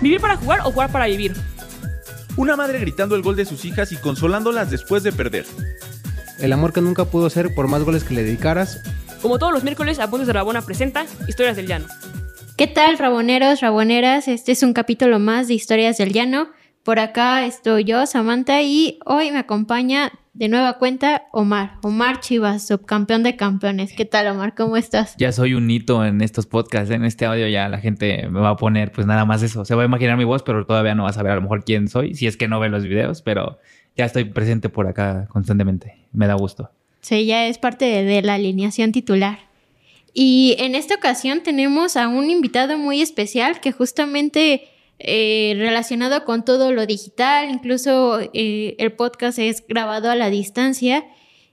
¿Vivir para jugar o jugar para vivir? Una madre gritando el gol de sus hijas y consolándolas después de perder. El amor que nunca pudo ser por más goles que le dedicaras. Como todos los miércoles, Apuntes de Rabona presenta Historias del Llano. ¿Qué tal, raboneros, raboneras? Este es un capítulo más de Historias del Llano. Por acá estoy yo, Samantha, y hoy me acompaña de nueva cuenta Omar. Omar Chivas, subcampeón de campeones. ¿Qué tal, Omar? ¿Cómo estás? Ya soy un hito en estos podcasts, en este audio ya la gente me va a poner pues nada más eso. Se va a imaginar mi voz, pero todavía no va a saber a lo mejor quién soy, si es que no ve los videos, pero ya estoy presente por acá constantemente. Me da gusto. Sí, ya es parte de, la alineación titular. Y en esta ocasión tenemos a un invitado muy especial que justamente eh, relacionado con todo lo digital, incluso eh, el podcast es grabado a la distancia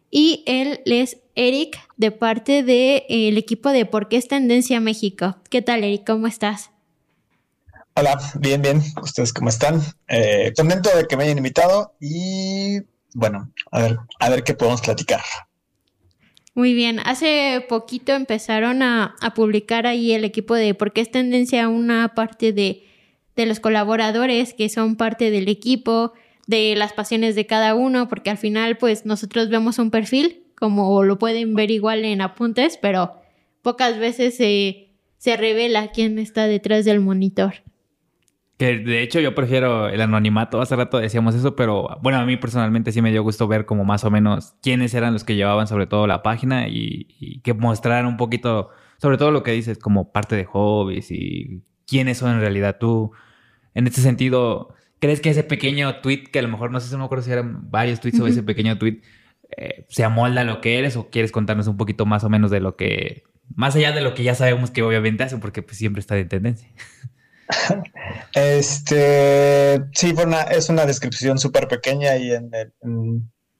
y él es Eric de parte del de, eh, equipo de Por qué es Tendencia México. ¿Qué tal Eric? ¿Cómo estás? Hola, bien, bien. ¿Ustedes cómo están? contento de que me hayan invitado y bueno, a ver, a ver qué podemos platicar. Muy bien, hace poquito empezaron a, a publicar ahí el equipo de Por qué es Tendencia una parte de de los colaboradores que son parte del equipo, de las pasiones de cada uno, porque al final pues nosotros vemos un perfil, como lo pueden ver igual en apuntes, pero pocas veces se, se revela quién está detrás del monitor. Que de hecho yo prefiero el anonimato, hace rato decíamos eso, pero bueno, a mí personalmente sí me dio gusto ver como más o menos quiénes eran los que llevaban sobre todo la página y, y que mostraran un poquito, sobre todo lo que dices como parte de hobbies y quiénes son en realidad tú. En este sentido, ¿crees que ese pequeño tweet, que a lo mejor no sé si no me acuerdo si eran varios tweets o ese pequeño tweet, eh, se amolda a lo que eres o quieres contarnos un poquito más o menos de lo que, más allá de lo que ya sabemos que obviamente hacen, porque pues, siempre está de tendencia? Este, sí, es una descripción súper pequeña y en,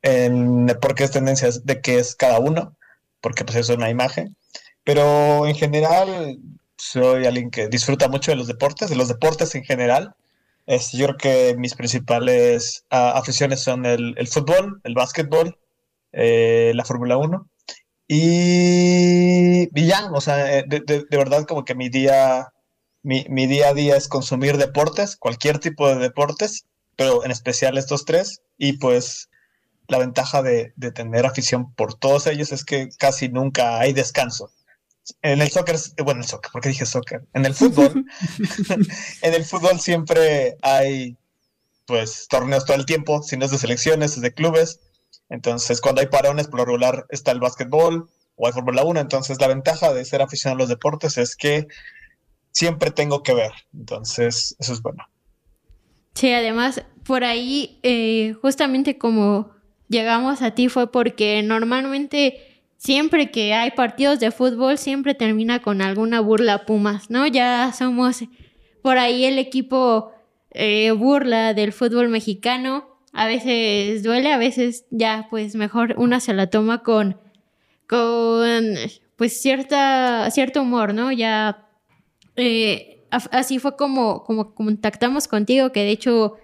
en, por qué es tendencia de qué es cada uno, porque pues es una imagen. Pero en general, soy alguien que disfruta mucho de los deportes, de los deportes en general. Es, yo creo que mis principales ah, aficiones son el, fútbol, el básquetbol, eh, la Fórmula 1 y, y, ya, o sea, eh, de, verdad como que mi día, mi, día a día es consumir deportes, cualquier tipo de deportes, pero en especial estos tres y pues la ventaja de, de tener afición por todos ellos es que casi nunca hay descanso en el soccer, bueno, el soccer, ¿por qué dije soccer? En el fútbol, en el fútbol siempre hay, pues, torneos todo el tiempo, si no es de selecciones, es de clubes. Entonces, cuando hay parones, por lo regular está el básquetbol o hay Fórmula 1. Entonces, la ventaja de ser aficionado a los deportes es que siempre tengo que ver. Entonces, eso es bueno. Sí, además, por ahí, eh, justamente como llegamos a ti fue porque normalmente siempre que hay partidos de fútbol, siempre termina con alguna burla Pumas, ¿no? Ya somos por ahí el equipo eh, burla del fútbol mexicano. A veces duele, a veces ya, pues mejor una se la toma con, con pues cierta, cierto humor, ¿no? Ya eh, así fue como, como contactamos contigo, que de hecho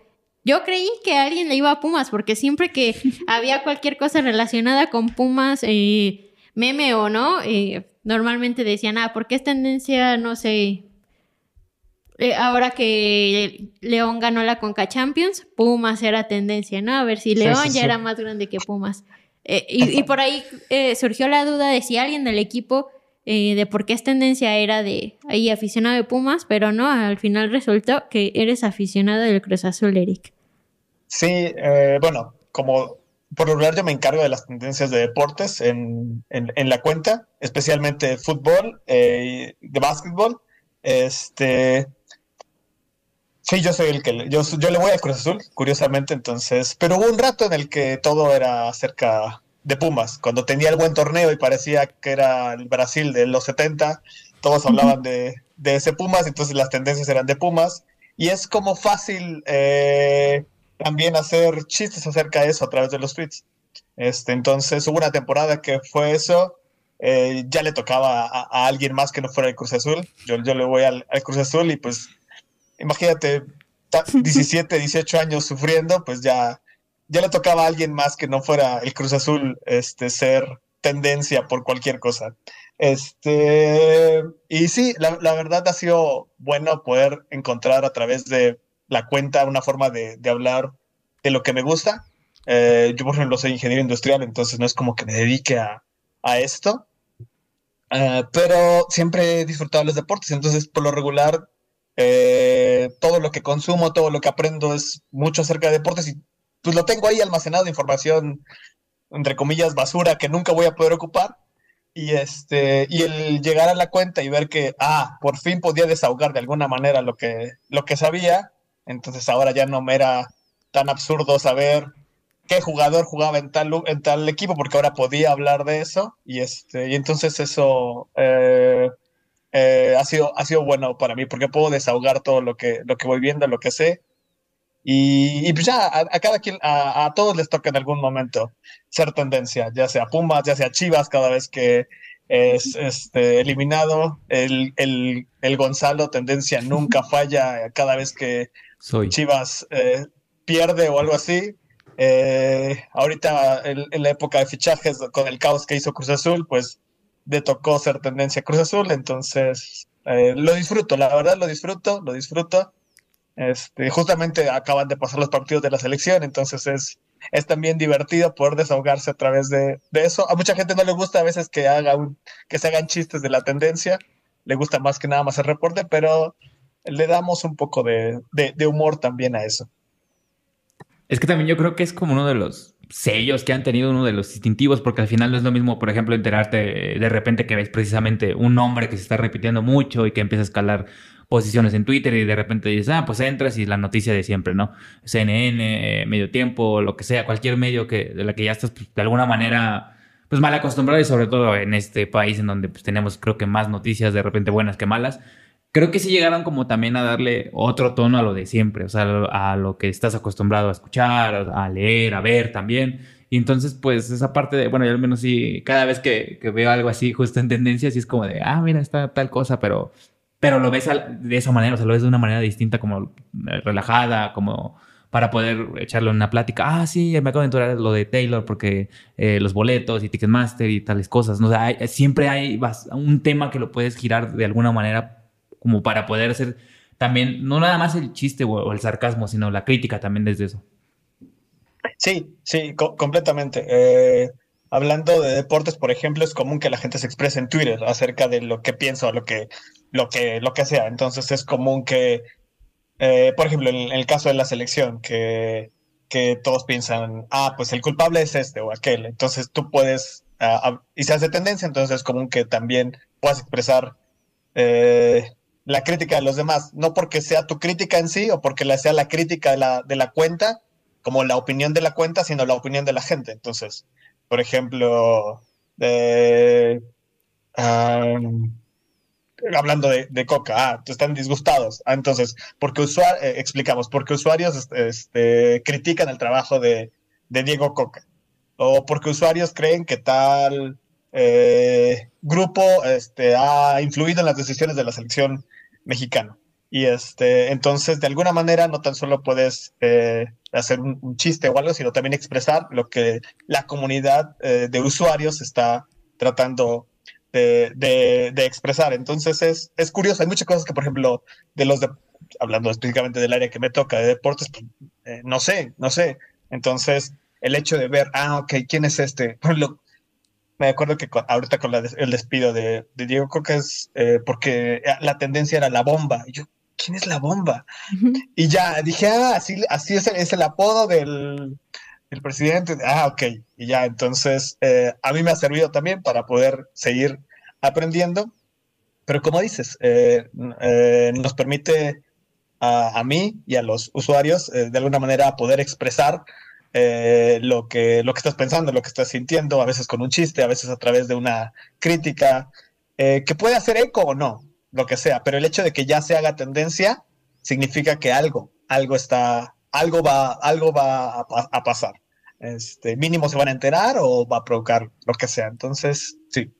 yo creí que alguien le iba a Pumas, porque siempre que había cualquier cosa relacionada con Pumas, eh, meme o no, eh, normalmente decían, ah, ¿por qué es tendencia, no sé, eh, ahora que León ganó la Conca Champions, Pumas era tendencia, ¿no? A ver si León ya era más grande que Pumas. Eh, y, por ahí surgió la duda de si alguien del equipo de por qué es tendencia era de ahí aficionado de Pumas, pero no, al final resultó que eres aficionado del Cruz Azul, Eric. Sí, bueno, como por lo regular yo me encargo de las tendencias de deportes en, la cuenta, especialmente fútbol, eh, de básquetbol. Este, sí, yo soy el que yo, yo le voy a Cruz Azul, curiosamente, entonces, pero hubo un rato en el que todo era acerca de Pumas, cuando tenía el buen torneo y parecía que era el Brasil de los 70, todos hablaban de, ese Pumas, entonces las tendencias eran de Pumas, y es como fácil eh, también hacer chistes acerca de eso a través de los tweets. Este, entonces hubo una temporada que fue eso. Eh, ya le tocaba a, alguien más que no fuera el Cruz Azul. Yo, yo le voy al, Cruz Azul y pues imagínate 17, 18 años sufriendo, pues ya, ya le tocaba a alguien más que no fuera el Cruz Azul este, ser tendencia por cualquier cosa. Este, y sí, la, la, verdad ha sido bueno poder encontrar a través de la cuenta una forma de, hablar de lo que me gusta. Eh, yo, por ejemplo, soy ingeniero industrial, entonces no es como que me dedique a, a esto, uh, pero siempre he disfrutado los deportes, entonces por lo regular eh, todo lo que consumo, todo lo que aprendo es mucho acerca de deportes y pues lo tengo ahí almacenado información, entre comillas, basura que nunca voy a poder ocupar. Y, este, y el llegar a la cuenta y ver que, ah, por fin podía desahogar de alguna manera lo que, lo que sabía, entonces ahora ya no me era tan absurdo saber qué jugador jugaba en tal, en tal equipo, porque ahora podía hablar de eso, y, este, y entonces eso eh, eh, ha, sido, ha sido bueno para mí, porque puedo desahogar todo lo que, lo que voy viendo, lo que sé, y, y pues ya a, a cada quien, a, a, todos les toca en algún momento ser tendencia, ya sea Pumas, ya sea Chivas, cada vez que es este, eliminado, el, el, el Gonzalo tendencia nunca falla cada vez que Soy. Chivas eh, pierde o algo así. Eh, ahorita en, en, la época de fichajes con el caos que hizo Cruz Azul, pues le tocó ser tendencia Cruz Azul, entonces eh, lo disfruto, la verdad lo disfruto, lo disfruto. Este, justamente acaban de pasar los partidos de la selección, entonces es, es también divertido poder desahogarse a través de, de, eso. A mucha gente no le gusta a veces que, haga un, que se hagan chistes de la tendencia, le gusta más que nada más el reporte, pero le damos un poco de, de, de humor también a eso. Es que también yo creo que es como uno de los sellos que han tenido uno de los distintivos, porque al final no es lo mismo, por ejemplo, enterarte de repente que ves precisamente un nombre que se está repitiendo mucho y que empieza a escalar posiciones en Twitter y de repente dices, ah, pues entras y la noticia de siempre, ¿no? CNN, Medio Tiempo, lo que sea, cualquier medio que, de la que ya estás pues, de alguna manera pues mal acostumbrado y sobre todo en este país en donde pues, tenemos creo que más noticias de repente buenas que malas. Creo que sí llegaron como también a darle otro tono a lo de siempre, o sea, a lo que estás acostumbrado a escuchar, a leer, a ver también. Y entonces, pues esa parte de, bueno, yo al menos sí, cada vez que, que veo algo así justo en tendencia, sí es como de, ah, mira, está tal cosa, pero pero lo ves de esa manera, o sea, lo ves de una manera distinta, como relajada, como para poder echarle una plática. Ah, sí, me acabo de enterar lo de Taylor porque eh, los boletos y Ticketmaster y tales cosas. ¿no? O sea, hay, siempre hay un tema que lo puedes girar de alguna manera como para poder hacer también, no nada más el chiste o, el sarcasmo, sino la crítica también desde eso. Sí, sí, co completamente. Eh, hablando de deportes, por ejemplo, es común que la gente se exprese en Twitter acerca de lo que piensa o lo que, lo que, lo que sea. Entonces es común que, eh, por ejemplo, en, el caso de la selección, que, que todos piensan, ah, pues el culpable es este o aquel. Entonces tú puedes, uh, y se hace tendencia, entonces es común que también puedas expresar eh, la crítica de los demás, no porque sea tu crítica en sí o porque la sea la crítica de la, de la cuenta, como la opinión de la cuenta, sino la opinión de la gente. Entonces, por ejemplo, um, hablando de, Coca, ah, están disgustados. Ah, entonces, porque usuarios, eh, explicamos, porque usuarios este, critican el trabajo de, de, Diego Coca, o porque usuarios creen que tal eh, grupo este, ha influido en las decisiones de la selección mexicana. Y este, entonces, de alguna manera, no tan solo puedes eh, hacer un, chiste o algo, sino también expresar lo que la comunidad eh, de usuarios está tratando de, de, de, expresar. Entonces, es, es curioso. Hay muchas cosas que, por ejemplo, de los de, hablando específicamente del área que me toca, de deportes, pues, eh, no sé, no sé. Entonces, el hecho de ver, ah, ok, ¿quién es este? Ejemplo, me acuerdo que con, ahorita con la, el despido de, de Diego Coca es eh, porque la tendencia era la bomba. Y yo, ¿quién es la bomba? Uh -huh. Y ya dije, ah, así, así es, el, es el apodo del, del, presidente. Ah, ok. Y ya, entonces eh, a mí me ha servido también para poder seguir aprendiendo. Pero como dices, eh, eh, nos permite a, a, mí y a los usuarios de alguna manera poder expresar lo, que, lo que estás pensando, lo que estás sintiendo, a veces con un chiste, a veces a través de una crítica, que puede hacer eco o no, lo que sea, pero el hecho de que ya se haga tendencia significa que algo, algo está, algo va, algo va a, a, pasar. Este, mínimo se van a enterar o va a provocar lo que sea. Entonces, sí.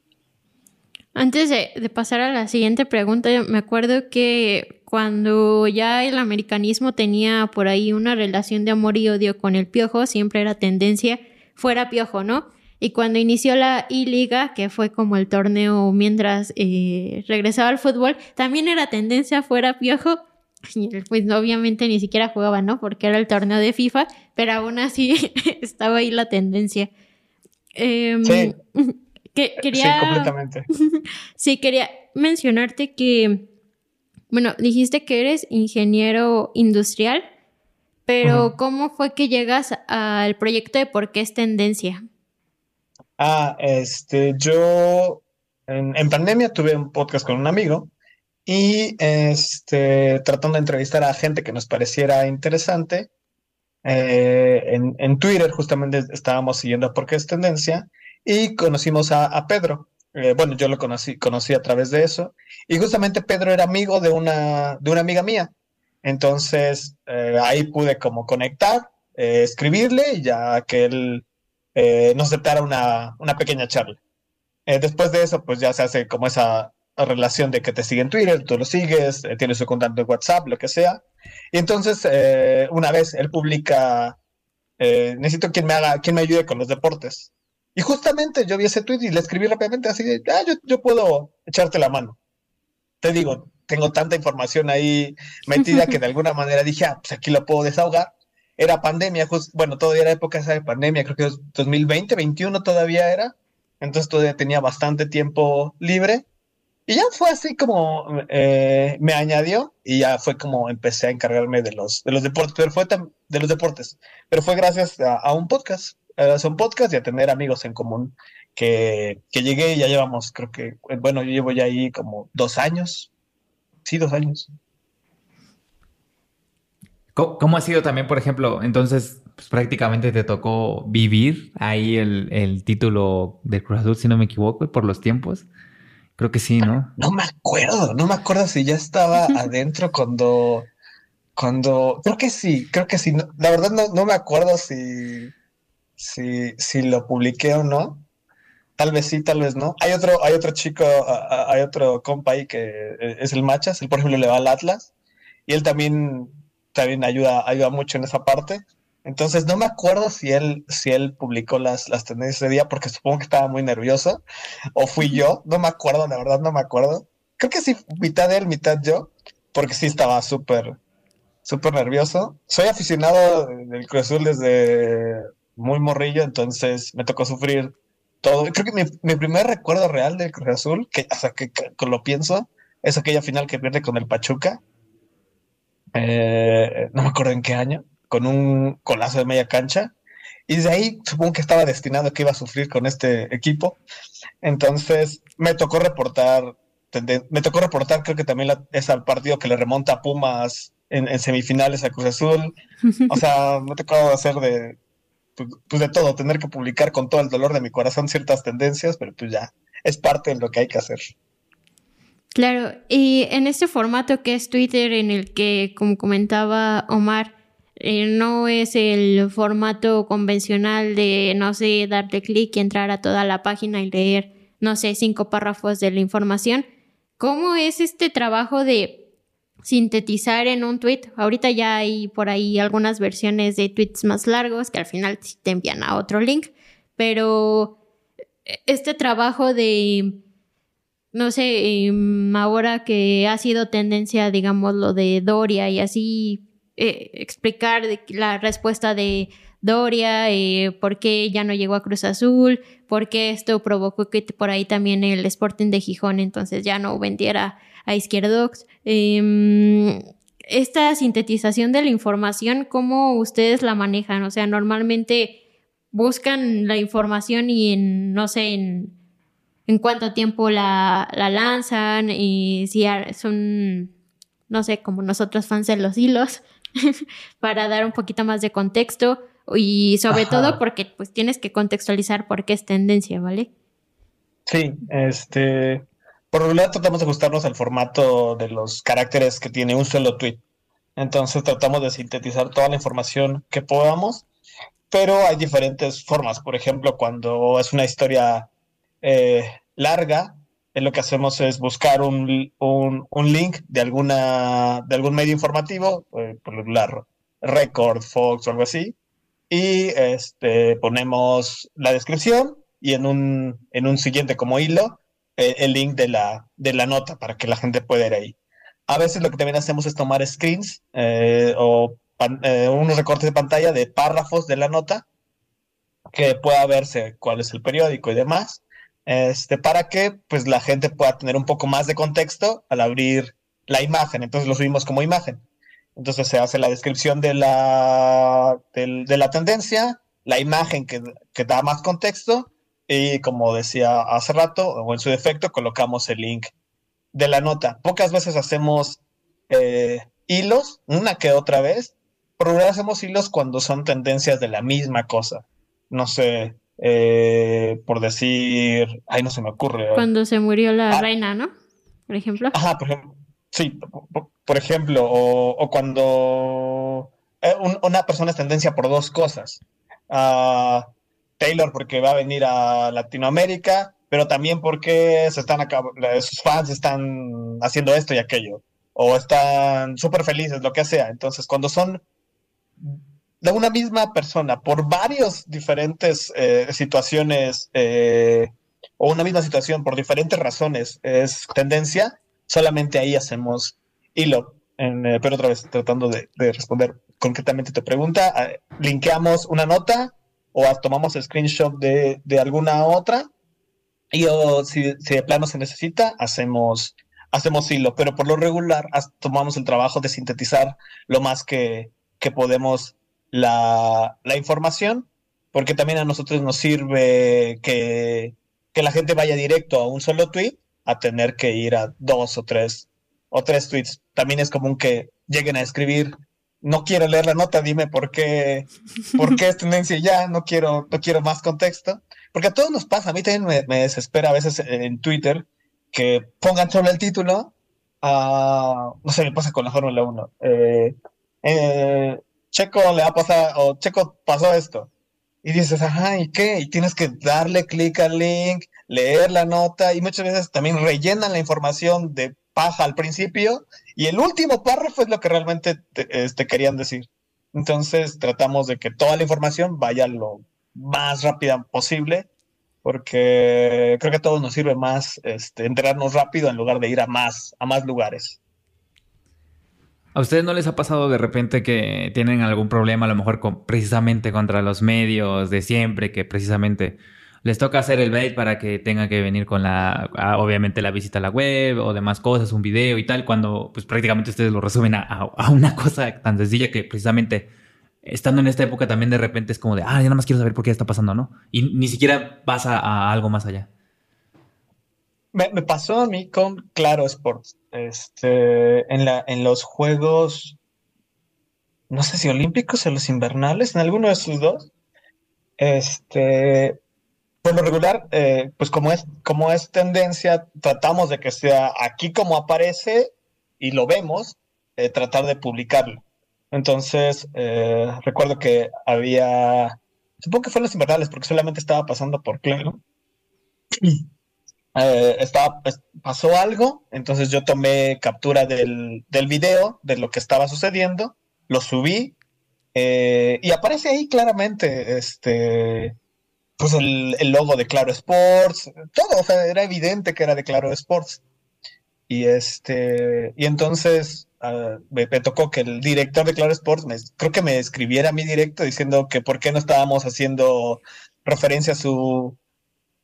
Antes de, de pasar a la siguiente pregunta, me acuerdo que cuando ya el americanismo tenía por ahí una relación de amor y odio con el piojo, siempre era tendencia fuera piojo, ¿no? Y cuando inició la I-Liga, que fue como el torneo mientras eh, regresaba al fútbol, también era tendencia fuera Piojo. Pues obviamente ni siquiera jugaba, ¿no? Porque era el torneo de FIFA, pero aún así estaba ahí la tendencia. Em, Sí. que, quería, Sí, completamente. Sí, quería mencionarte que, bueno, dijiste que eres ingeniero industrial, pero. ¿cómo fue que llegas al proyecto de por qué es tendencia? Ah, este, yo en, en pandemia tuve un podcast con un amigo y este, tratando de entrevistar a gente que nos pareciera interesante. eh, en, en Twitter justamente estábamos siguiendo por qué es tendencia y conocimos a, Pedro. Eh, bueno, yo lo conocí, conocí a través de eso y justamente Pedro era amigo de una, de una amiga mía. Entonces eh, ahí pude como conectar, eh, escribirle y ya que él nos aceptara una, una pequeña charla. Después de eso, pues ya se hace como esa relación de que te sigue en Twitter, tú lo sigues, tienes su contacto en WhatsApp, lo que sea. Y entonces, una vez él publica, necesito quien me haga, quien me ayude con los deportes. Y justamente yo vi ese tweet y le escribí rápidamente así de, ah, yo, yo puedo echarte la mano. Te digo, tengo tanta información ahí metida que de alguna manera dije, ah, pues aquí lo puedo desahogar. Era pandemia, just- bueno, todavía era época de pandemia, creo que es 2020, 21 todavía era. Entonces todavía tenía bastante tiempo libre. Y ya fue así como eh, me añadió y ya fue como empecé a encargarme de los, de los deportes, pero fue de los deportes, pero fue gracias a, a un podcast, a un podcast y a tener amigos en común que, que llegué y ya llevamos, creo que, bueno, yo llevo ya ahí como dos años, sí, dos años. ¿Cómo, cómo ha sido también, por ejemplo, entonces pues, prácticamente te tocó vivir ahí el, el título del Cruz Azul, si no me equivoco, por los tiempos? Creo que sí, ¿no? No me acuerdo, no me acuerdo si ya estaba adentro cuando, cuando, creo que sí, creo que sí. No- la verdad no, no me acuerdo si, si, si lo publiqué o no. Tal vez sí, tal vez no. Hay otro, hay otro chico, hay otro compa ahí que eh, es el Machas, él por ejemplo le va al Atlas y él también, también ayuda, ayuda mucho en esa parte. Entonces no me acuerdo si él, si él publicó las, las tendencias ese día porque supongo que estaba muy nervioso o fui yo, no me acuerdo, la verdad no me acuerdo. Creo que sí, mitad él, mitad yo, porque sí estaba súper, súper nervioso. Soy aficionado del Cruz Azul desde muy morrillo, entonces me tocó sufrir todo. Creo que mi, mi primer recuerdo real del Cruz Azul, que hasta que, que- que lo pienso, es aquella final que pierde con el Pachuca. Eh, no me acuerdo en qué año, con un colazo de media cancha. Y de ahí supongo que estaba destinado a que iba a sufrir con este equipo. Entonces me tocó reportar, me tocó reportar, creo que también la- es al partido que le remonta a Pumas en, en semifinales a Cruz Azul. O sea, me tocó hacer de, pues, pues, de todo, tener que publicar con todo el dolor de mi corazón ciertas tendencias, pero pues ya, es parte de lo que hay que hacer. Claro, y en este formato que es Twitter, en el que, como comentaba Omar, eh, no es el formato convencional de, no sé, darle clic y entrar a toda la página y leer, no sé, cinco párrafos de la información. ¿Cómo es este trabajo de sintetizar en un tweet? Ahorita ya hay por ahí algunas versiones de tweets más largos que al final te envían a otro link, pero este trabajo de no sé, em, ahora que ha sido tendencia, digamos, lo de Doria y así eh, explicar la respuesta de Doria, eh, por qué ya no llegó a Cruz Azul, por qué esto provocó que por ahí también el Sporting de Gijón entonces ya no vendiera a Izquierdox. Em, esta sintetización de la información, ¿cómo ustedes la manejan? O sea, normalmente buscan la información y en, no sé, en en cuánto tiempo la, la lanzan y si son, no sé, como nosotros fans de los hilos, para dar un poquito más de contexto y sobre Ajá. todo porque pues tienes que contextualizar por qué es tendencia, ¿vale? Sí, este, por lo general tratamos de ajustarnos al formato de los caracteres que tiene un solo tweet. Entonces tratamos de sintetizar toda la información que podamos, pero hay diferentes formas. Por ejemplo, cuando es una historia eh, larga, eh, lo que hacemos es buscar un, un- un link de alguna, de algún medio informativo, eh, por regular, Record, Fox o algo así, y este, ponemos la descripción y en un, en un siguiente como hilo eh, el link de la, de la nota para que la gente pueda ir ahí. A veces lo que también hacemos es tomar screens eh, o eh, unos recortes de pantalla de párrafos de la nota que pueda verse cuál es el periódico y demás, este, para que pues la gente pueda tener un poco más de contexto al abrir la imagen. Entonces lo subimos como imagen. Entonces se hace la descripción de la, de la tendencia, la imagen que, que, da más contexto y como decía hace rato, o en su defecto, colocamos el link de la nota. Pocas veces hacemos eh, hilos, una que otra vez, pero hacemos hilos cuando son tendencias de la misma cosa. No sé, eh, por decir, ay, no se me ocurre. Cuando se murió la ah. reina, ¿no? Por ejemplo. Ajá, por ejemplo. Sí, por, ejemplo, o, cuando eh, una persona es tendencia por dos cosas. Uh, Taylor porque va a venir a Latinoamérica, pero también porque se están sus fans están haciendo esto y aquello, o están súper felices, lo que sea. Entonces, cuando son de una misma persona por varias diferentes eh, situaciones eh, o una misma situación por diferentes razones es tendencia, solamente ahí hacemos hilo. Eh, pero otra vez, tratando de, responder concretamente tu pregunta, linkeamos una nota o tomamos el screenshot de, alguna otra y o si, de plano se necesita, hacemos, hacemos hilo. Pero por lo regular, tomamos el trabajo de sintetizar lo más que, que podemos la, información, porque también a nosotros nos sirve que, que la gente vaya directo a un solo tweet a tener que ir a dos o tres o tres tweets. También es común que lleguen a escribir, no quiero leer la nota, dime por qué, por qué es tendencia ya, no quiero, no quiero más contexto. Porque a todos nos pasa, a mí también me, desespera a veces en Twitter que pongan solo el título, no sé, me pasa con la Fórmula 1. Eh, eh, Checo le ha pasado, o Checo pasó esto. Y dices, ajá, ¿y qué? Y tienes que darle clic al link, leer la nota y muchas veces también rellenan la información de paja al principio y el último párrafo es lo que realmente te, este, querían decir. Entonces tratamos de que toda la información vaya lo más rápida posible porque creo que a todos nos sirve más este, enterarnos rápido en lugar de ir a más, a más lugares. ¿A ustedes no les ha pasado de repente que tienen algún problema a lo mejor con, precisamente contra los medios de siempre, que precisamente les toca hacer el bait para que tenga que venir con la, obviamente la visita a la web o demás cosas, un video y tal, cuando pues prácticamente ustedes lo resumen a, una cosa tan sencilla que precisamente estando en esta época también de repente es como de, ah, ya nada más quiero saber por qué está pasando, ¿no? Y ni siquiera pasa a algo más allá. Me, pasó a mí con Claro Sports. Este, en, la, en los juegos, no sé si olímpicos o los invernales, en alguno de esos dos. Este, por lo regular, eh, pues como es, como es tendencia, tratamos de que sea aquí como aparece y lo vemos, eh, tratar de publicarlo. Entonces, eh, recuerdo que había, supongo que fue los invernales, porque solamente estaba pasando por Claro. Estaba, pues, pasó algo, entonces yo tomé captura del, del video, de lo que estaba sucediendo, lo subí, y aparece ahí claramente, este, pues el, logo de Claro Sports, todo, o sea, era evidente que era de Claro Sports. Y este, y entonces ah, me, tocó que el director de Claro Sports me, creo que me escribiera a mi directo diciendo que por qué no estábamos haciendo referencia a su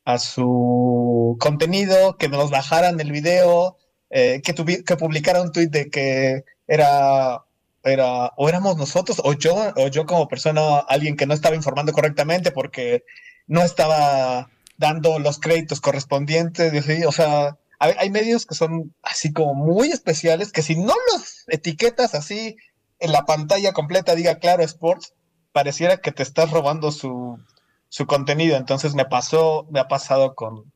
a su contenido, que nos bajaran el video, eh, que, que publicara un tweet de que era era o éramos nosotros o yo o yo como persona alguien que no estaba informando correctamente porque no estaba dando los créditos correspondientes, o sea, hay, medios que son así como muy especiales, que si no los etiquetas así en la pantalla completa, diga claro Sports, pareciera que te estás robando su, su contenido. Entonces me pasó, me ha pasado con,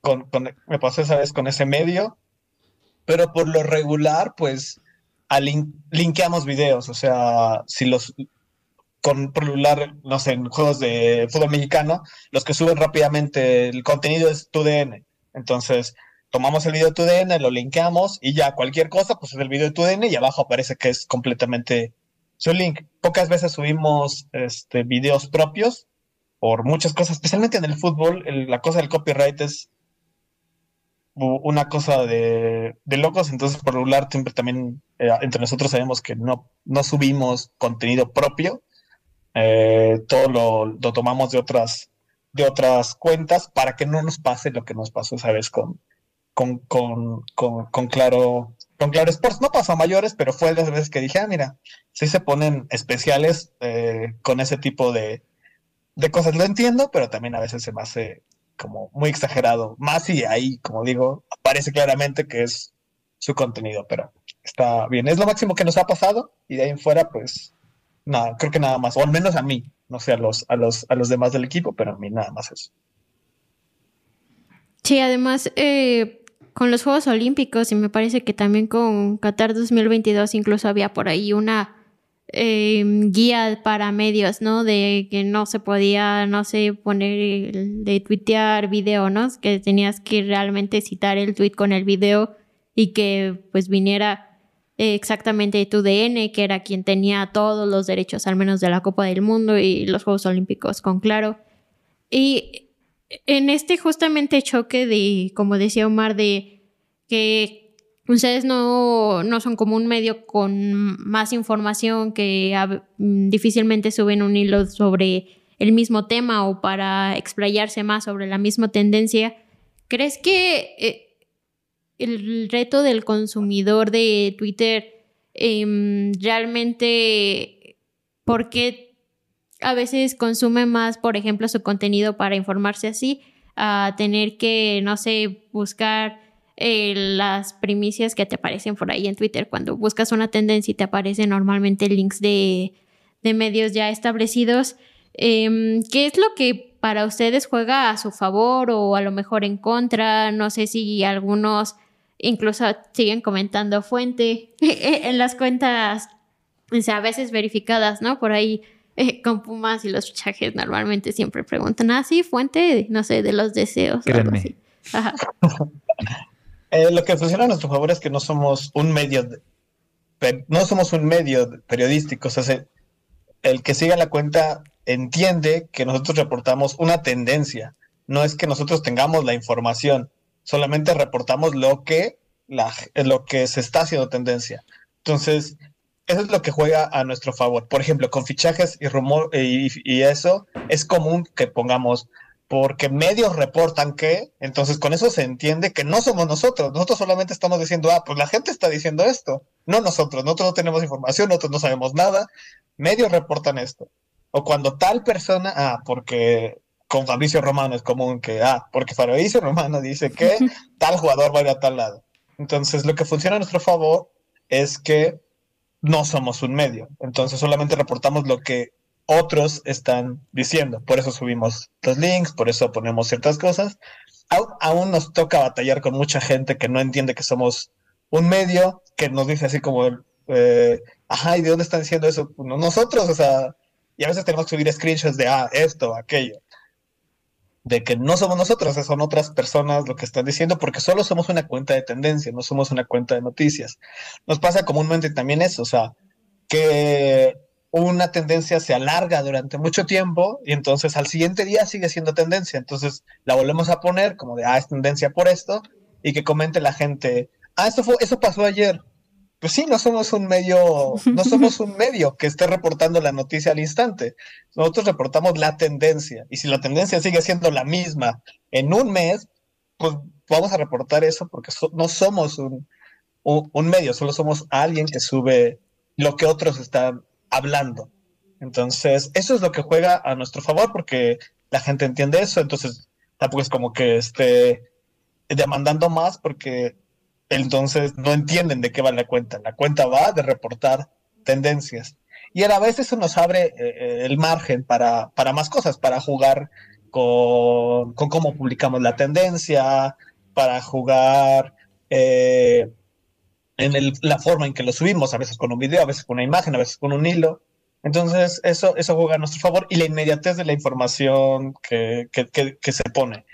con, me pasó esa vez con ese medio, pero por lo regular, pues, linkeamos videos, o sea, si los, con celular, no sé, en juegos de fútbol mexicano, los que suben rápidamente el contenido es tu DN. Entonces, tomamos el video de tu DN, lo linkeamos y ya cualquier cosa, pues es el video de tu DN y abajo aparece que es completamente su link. Pocas veces subimos este, videos propios, por muchas cosas, especialmente en el fútbol, la cosa del copyright es una cosa de, locos, entonces por regular siempre también eh, entre nosotros sabemos que no, no subimos contenido propio, eh, todo lo, tomamos de otras, de otras cuentas para que no nos pase lo que nos pasó, ¿sabes? Con, con, con, con, Claro, con Claro Sports. No pasó a mayores, pero fue de las veces que dije, ah, mira, sí se ponen especiales eh, con ese tipo de, de cosas. Lo entiendo, pero también a veces se me hace como muy exagerado. Más y ahí, como digo, aparece claramente que es su contenido, pero está bien. Es lo máximo que nos ha pasado y de ahí en fuera, pues, nada, creo que nada más, o al menos a mí, no sé a los, a los, a los demás del equipo, pero a mí nada más eso. Sí, además, eh, con los Juegos Olímpicos y me parece que también con Qatar 2022 incluso había por ahí una Em, guía para medios, ¿no? De que no se podía, no sé, poner, de tuitear video, ¿no? Que tenías que realmente citar el tweet con el video y que pues viniera exactamente tu DN, que era quien tenía todos los derechos, al menos de la Copa del Mundo y los Juegos Olímpicos, con claro. Y en este justamente choque de, como decía Omar, de que ustedes no, no, son como un medio con más información que mm, difícilmente suben un hilo sobre el mismo tema o para explayarse más sobre la misma tendencia. ¿Crees que eh, el reto del consumidor de Twitter em, realmente, por qué a veces consume más, por ejemplo, su contenido para informarse así, a tener que, no sé, buscar eh, las primicias que te aparecen por ahí en Twitter. Cuando buscas una tendencia y te aparecen normalmente links de, medios ya establecidos. Em, ¿Qué es lo que para ustedes juega a su favor o a lo mejor en contra? No sé si algunos incluso siguen comentando fuente en las cuentas, o sea, a veces verificadas, ¿no? Por ahí eh, con Pumas y los fichajes normalmente siempre preguntan, ah, sí, fuente, no sé, de los deseos. Créanme. Eh, lo que funciona a nuestro favor es que no somos un medio, no somos un medio periodístico. O sea, el que siga la cuenta entiende que nosotros reportamos una tendencia. No es que nosotros tengamos la información, solamente reportamos lo que, lo que se está haciendo tendencia. Entonces, eso es lo que juega a nuestro favor. Por ejemplo, con fichajes y rumor y, y eso, es común que pongamos porque medios reportan que, entonces con eso se entiende que no somos nosotros, nosotros solamente estamos diciendo, ah, pues la gente está diciendo esto, no nosotros, nosotros no tenemos información, nosotros no sabemos nada, medios reportan esto. O cuando tal persona, ah, porque con Fabricio Romano es común que, ah, porque Fabricio Romano dice que tal jugador va a ir a tal lado. Entonces lo que funciona a nuestro favor es que no somos un medio, entonces solamente reportamos lo que otros están diciendo. Por eso subimos los links, por eso ponemos ciertas cosas. Aún, nos toca batallar con mucha gente que no entiende que somos un medio, que nos dice así como, eh, ajá, ¿y de dónde están diciendo eso? Nosotros, o sea, y a veces tenemos que subir screenshots de, ah, esto, aquello. De que no somos nosotros, son otras personas lo que están diciendo, porque solo somos una cuenta de tendencia, no somos una cuenta de noticias. Nos pasa comúnmente también eso, o sea, que una tendencia se alarga durante mucho tiempo y entonces al siguiente día sigue siendo tendencia. Entonces la volvemos a poner como de, ah, es tendencia por esto y que comente la gente, ah, eso, fue, eso pasó ayer. Pues sí, no somos un medio, no somos un medio que esté reportando la noticia al instante. Nosotros reportamos la tendencia y si la tendencia sigue siendo la misma en un mes, pues vamos a reportar eso porque no somos un, un medio, solo somos alguien que sube lo que otros están hablando. Entonces, eso es lo que juega a nuestro favor porque la gente entiende eso, entonces tampoco es como que esté demandando más porque entonces no entienden de qué va la cuenta. La cuenta va de reportar tendencias. Y a la vez eso nos abre eh, el margen para, para, más cosas, para jugar con, con cómo publicamos la tendencia, para jugar eh, en la forma en que lo subimos, a veces con un video, a veces con una imagen, a veces con un hilo. Entonces, eso, eso juega a nuestro favor y la inmediatez de la información que, que, se pone.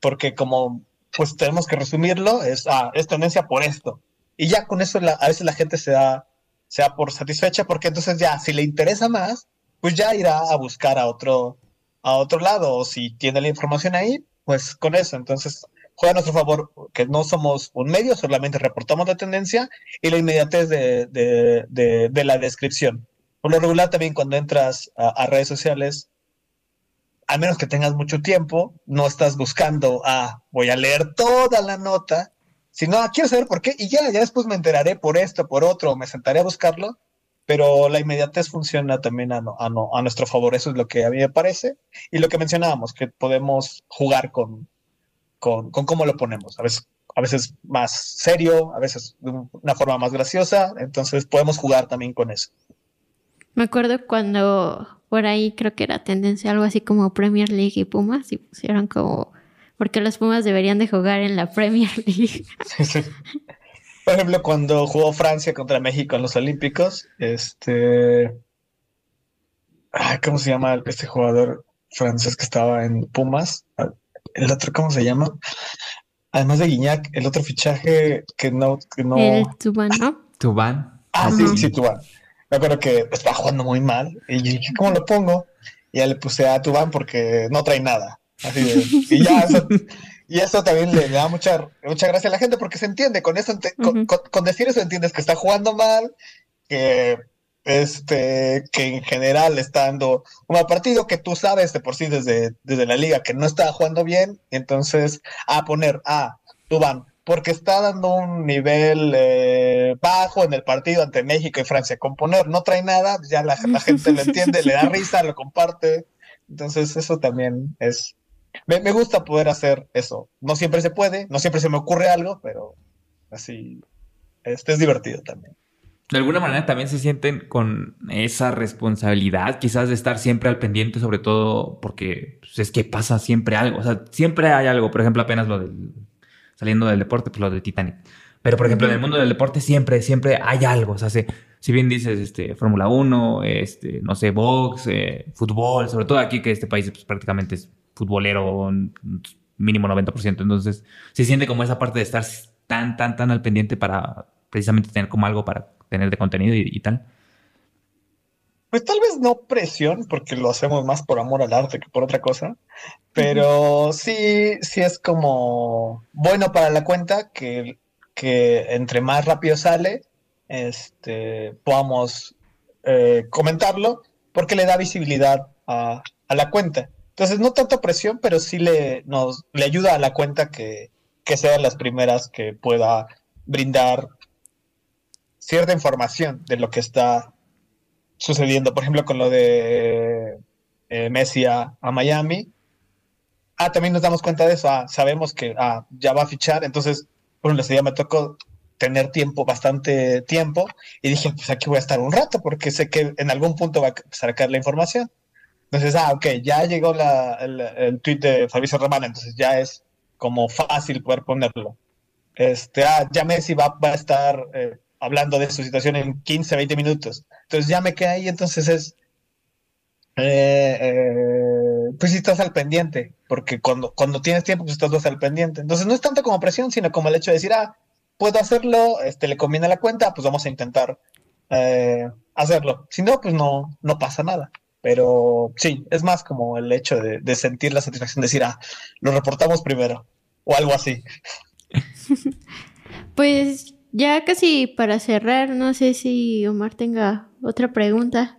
Porque como pues tenemos que resumirlo, es, ah, es tendencia por esto. Y ya con eso a veces la gente se da, se da por satisfecha porque entonces ya, si le interesa más, pues ya irá a buscar a otro, a otro lado, o si tiene la información ahí, pues con eso. Entonces, juega a nuestro favor que no somos un medio, solamente reportamos la tendencia y la inmediatez de, de, de, la descripción. Por lo regular, también cuando entras a, a redes sociales, a menos que tengas mucho tiempo, no estás buscando, ah, voy a leer toda la nota, sino, ah, quiero saber por qué, y ya, ya después me enteraré por esto, por otro, me sentaré a buscarlo, pero la inmediatez funciona también a, no, a, no, a nuestro favor, eso es lo que a mí me parece, y lo que mencionábamos, que podemos jugar con, con, con cómo lo ponemos, a veces, a veces más serio, a veces de una forma más graciosa, entonces podemos jugar también con eso. Me acuerdo cuando por ahí creo que era tendencia algo así como Premier League y Pumas y pusieron como porque los Pumas deberían de jugar en la Premier League. Sí, sí. Por ejemplo, cuando jugó Francia contra México en los Olímpicos, este ay, ¿cómo se llama este jugador francés que estaba en Pumas? El otro, ¿cómo se llama? Además de Guiñac, el otro fichaje que no, que no... El Tubán, ¿no? Tubán. Ah, sí, sí, Tubán. Me acuerdo que estaba jugando muy mal y yo dije, ¿cómo lo pongo? Y ya le puse a Tubán porque no trae nada. Así de, y ya, eso, y eso también le, le, da mucha, mucha gracia a la gente porque se entiende, con eso, ente, uh -huh. con, con, con, decir eso entiendes que está jugando mal, que este, que en general está dando un partido que tú sabes de por sí desde, desde la liga que no está jugando bien, entonces a poner a Tubán, porque está dando un nivel eh, bajo en el partido ante México y Francia. Componer no trae nada, ya la, la gente lo entiende, le da risa, lo comparte. Entonces eso también es... Me, me, gusta poder hacer eso. No siempre se puede, no siempre se me ocurre algo, pero así este es divertido también. De alguna manera también se sienten con esa responsabilidad, quizás de estar siempre al pendiente, sobre todo porque pues, es que pasa siempre algo. O sea, siempre hay algo. Por ejemplo, apenas lo del saliendo del deporte, pues lo de Titanic. Pero, por ejemplo, en el mundo del deporte siempre, siempre hay algo. O sea, si, si bien dices este, Fórmula 1, este, no sé, box, eh, fútbol, sobre todo aquí que este país pues, prácticamente es futbolero mínimo 90%. Entonces, se siente como esa parte de estar tan, tan, tan al pendiente para precisamente tener como algo para tener de contenido y, y tal. Pues tal vez no presión, porque lo hacemos más por amor al arte que por otra cosa, pero sí, sí es como bueno para la cuenta que, que entre más rápido sale, este, podamos eh, comentarlo, porque le da visibilidad a, a, la cuenta. Entonces, no tanto presión, pero sí le, nos, le ayuda a la cuenta que, que sean las primeras que pueda brindar cierta información de lo que está sucediendo, por ejemplo, con lo de eh, Messi a, Miami. Ah, también nos damos cuenta de eso. Ah, sabemos que ah, ya va a fichar. Entonces, bueno, ese día me tocó tener tiempo, bastante tiempo, y dije, pues aquí voy a estar un rato, porque sé que en algún punto va a sacar la información. Entonces, ah, ok, ya llegó el, el tweet de Fabricio Román, entonces ya es como fácil poder ponerlo. Este, ah, ya Messi va, va a estar eh, hablando de su situación en 15, 20 minutos. Entonces ya me quedé ahí, entonces es... Eh, eh, pues si estás al pendiente, porque cuando, cuando tienes tiempo, pues estás al pendiente. Entonces no es tanto como presión, sino como el hecho de decir, ah, puedo hacerlo, este, le conviene la cuenta, pues vamos a intentar eh, hacerlo. Si no, pues no, no pasa nada. Pero sí, es más como el hecho de, de sentir la satisfacción de decir, ah, lo reportamos primero, o algo así. pues ya casi para cerrar, no sé si Omar tenga otra pregunta.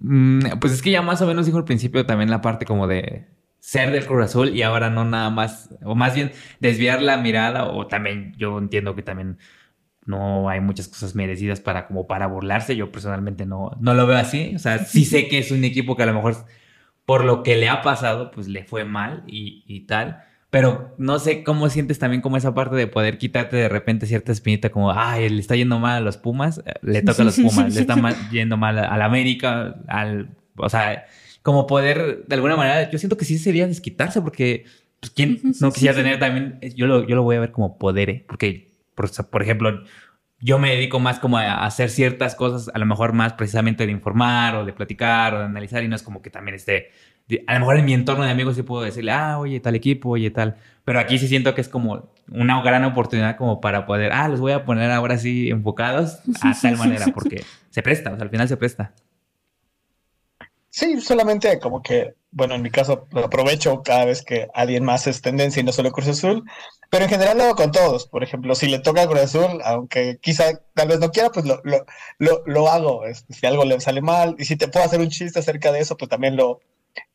Mm, pues es que ya más o menos dijo al principio también la parte como de ser del Cruz Azul y ahora no nada más, o más bien desviar la mirada, o también yo entiendo que también no hay muchas cosas merecidas para como para burlarse. Yo personalmente no, no lo veo así. O sea, sí sé que es un equipo que a lo mejor por lo que le ha pasado, pues le fue mal y, y tal. Pero no sé cómo sientes también como esa parte de poder quitarte de repente cierta espinita como, ay, le está yendo mal a los Pumas, le toca a los Pumas, le está mal, yendo mal al América, al, o sea, como poder, de alguna manera, yo siento que sí sería desquitarse porque, pues, ¿quién no quisiera tener también, yo lo, yo lo voy a ver como poder, ¿eh? porque, por, por ejemplo, yo me dedico más como a hacer ciertas cosas, a lo mejor más precisamente de informar o de platicar o de analizar y no es como que también esté a lo mejor en mi entorno de amigos sí puedo decirle, ah, oye, tal equipo, oye, tal. Pero aquí sí siento que es como una gran oportunidad como para poder, ah, los voy a poner ahora sí enfocados a tal manera, porque se presta, o sea, al final se presta. sí, solamente como que, bueno, en mi caso lo aprovecho cada vez que alguien más es tendencia y no solo Cruz Azul, pero en general lo hago con todos. Por ejemplo, si le toca a Cruz Azul, aunque quizá tal vez no quiera, pues lo, lo, lo, lo hago. Este, si algo le sale mal y si te puedo hacer un chiste acerca de eso, pues también lo,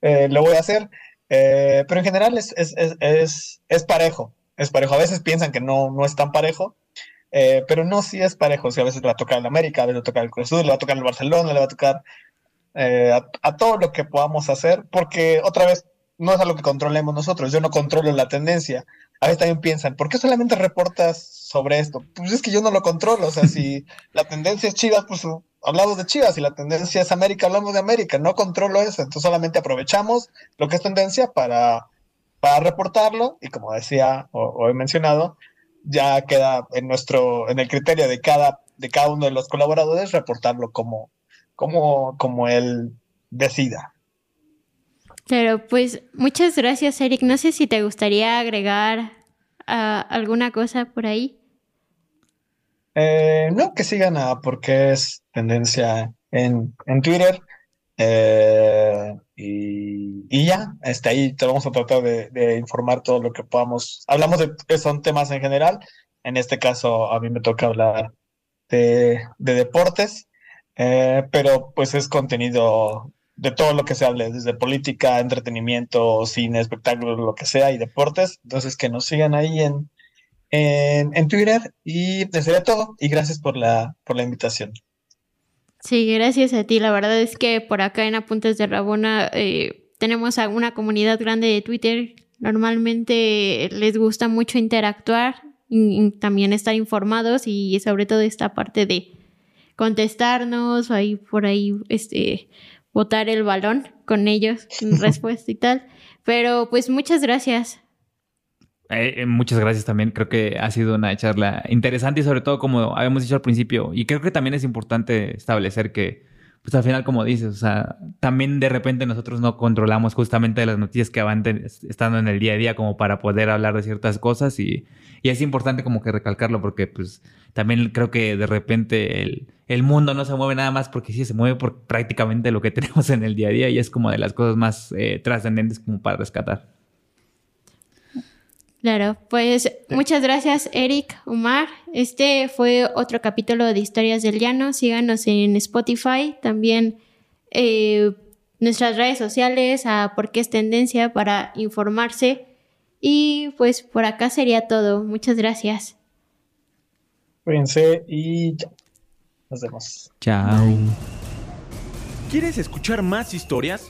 eh, lo voy a hacer. Eh, pero en general es, es, es, es, parejo, es parejo. A veces piensan que no, no es tan parejo, eh, pero no, sí es parejo. Si a veces le va a tocar el América, a veces le va a tocar el Cruz Azul, le va a tocar el Barcelona, le va a tocar a, a, todo lo que podamos hacer, porque otra vez no es algo que controlemos nosotros. Yo no controlo la tendencia. A veces también piensan, ¿por qué solamente reportas sobre esto? Pues es que yo no lo controlo. O sea, si la tendencia es Chivas, pues hablamos de Chivas. Si la tendencia es América, hablamos de América. No controlo eso. Entonces solamente aprovechamos lo que es tendencia para, para reportarlo. Y como decía o, o he mencionado, ya queda en nuestro, en el criterio de cada, de cada uno de los colaboradores reportarlo como, como, como él decida. Pero pues muchas gracias, Eric. No sé si te gustaría agregar uh, alguna cosa por ahí. Eh, no, que sigan a porque es tendencia en, en Twitter. Eh, y, y, ya, está ahí te vamos a tratar de, de, informar todo lo que podamos. Hablamos de son temas en general. En este caso, a mí me toca hablar de, de deportes, eh, pero pues es contenido de todo lo que se hable, desde política, entretenimiento, cine, espectáculos, lo que sea, y deportes. Entonces, que nos sigan ahí en, en, en Twitter. Y eso sería todo. Y gracias por la, por la invitación. Sí, gracias a ti. La verdad es que por acá en Apuntes de Rabona eh, tenemos una comunidad grande de Twitter. Normalmente les gusta mucho interactuar y, y también estar informados y sobre todo esta parte de contestarnos, ahí por ahí este botar el balón con ellos en respuesta y tal. Pero pues muchas gracias. Eh, muchas gracias también. Creo que ha sido una charla interesante y sobre todo, como habíamos dicho al principio, y creo que también es importante establecer que, pues al final, como dices, o sea, también de repente nosotros no controlamos justamente las noticias que van estando en el día a día como para poder hablar de ciertas cosas y, es importante como que recalcarlo porque pues también creo que de repente el, el, mundo no se mueve nada más porque sí se mueve por prácticamente lo que tenemos en el día a día y es como de las cosas más eh, trascendentes como para rescatar. Claro, pues muchas gracias Eric, Omar. Este fue otro capítulo de Historias del Llano. Síganos en Spotify, también eh, nuestras redes sociales a por qué es tendencia para informarse. Y pues por acá sería todo. Muchas gracias. Cuídense y ya. Nos vemos. Chao. ¿Quieres escuchar más historias?